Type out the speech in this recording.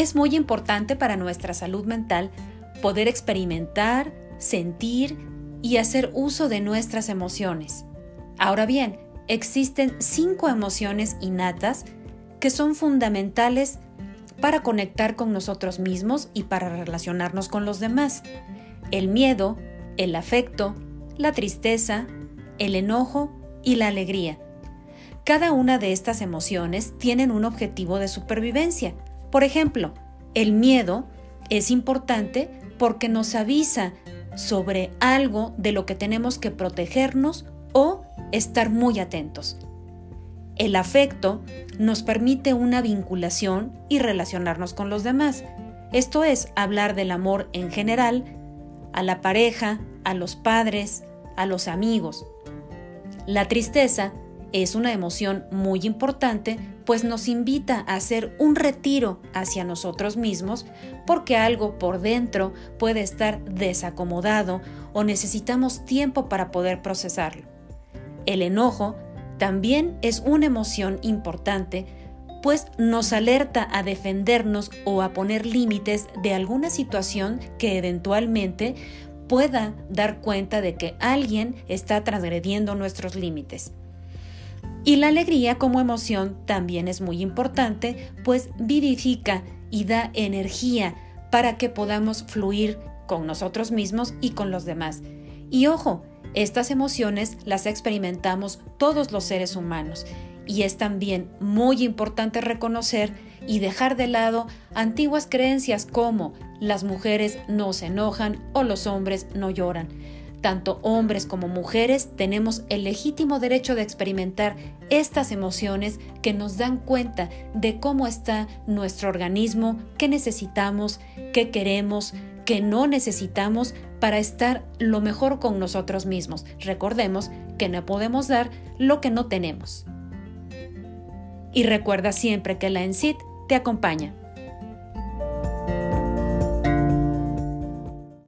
Es muy importante para nuestra salud mental poder experimentar, sentir y hacer uso de nuestras emociones. Ahora bien, existen cinco emociones innatas que son fundamentales para conectar con nosotros mismos y para relacionarnos con los demás. El miedo, el afecto, la tristeza, el enojo y la alegría. Cada una de estas emociones tienen un objetivo de supervivencia. Por ejemplo, el miedo es importante porque nos avisa sobre algo de lo que tenemos que protegernos o estar muy atentos. El afecto nos permite una vinculación y relacionarnos con los demás. Esto es hablar del amor en general, a la pareja, a los padres, a los amigos. La tristeza es una emoción muy importante, pues nos invita a hacer un retiro hacia nosotros mismos porque algo por dentro puede estar desacomodado o necesitamos tiempo para poder procesarlo. El enojo también es una emoción importante, pues nos alerta a defendernos o a poner límites de alguna situación que eventualmente pueda dar cuenta de que alguien está transgrediendo nuestros límites. Y la alegría como emoción también es muy importante, pues vivifica y da energía para que podamos fluir con nosotros mismos y con los demás. Y ojo, estas emociones las experimentamos todos los seres humanos y es también muy importante reconocer y dejar de lado antiguas creencias como las mujeres no se enojan o los hombres no lloran tanto hombres como mujeres tenemos el legítimo derecho de experimentar estas emociones que nos dan cuenta de cómo está nuestro organismo, qué necesitamos, qué queremos, qué no necesitamos para estar lo mejor con nosotros mismos. Recordemos que no podemos dar lo que no tenemos. Y recuerda siempre que la ENSIT te acompaña.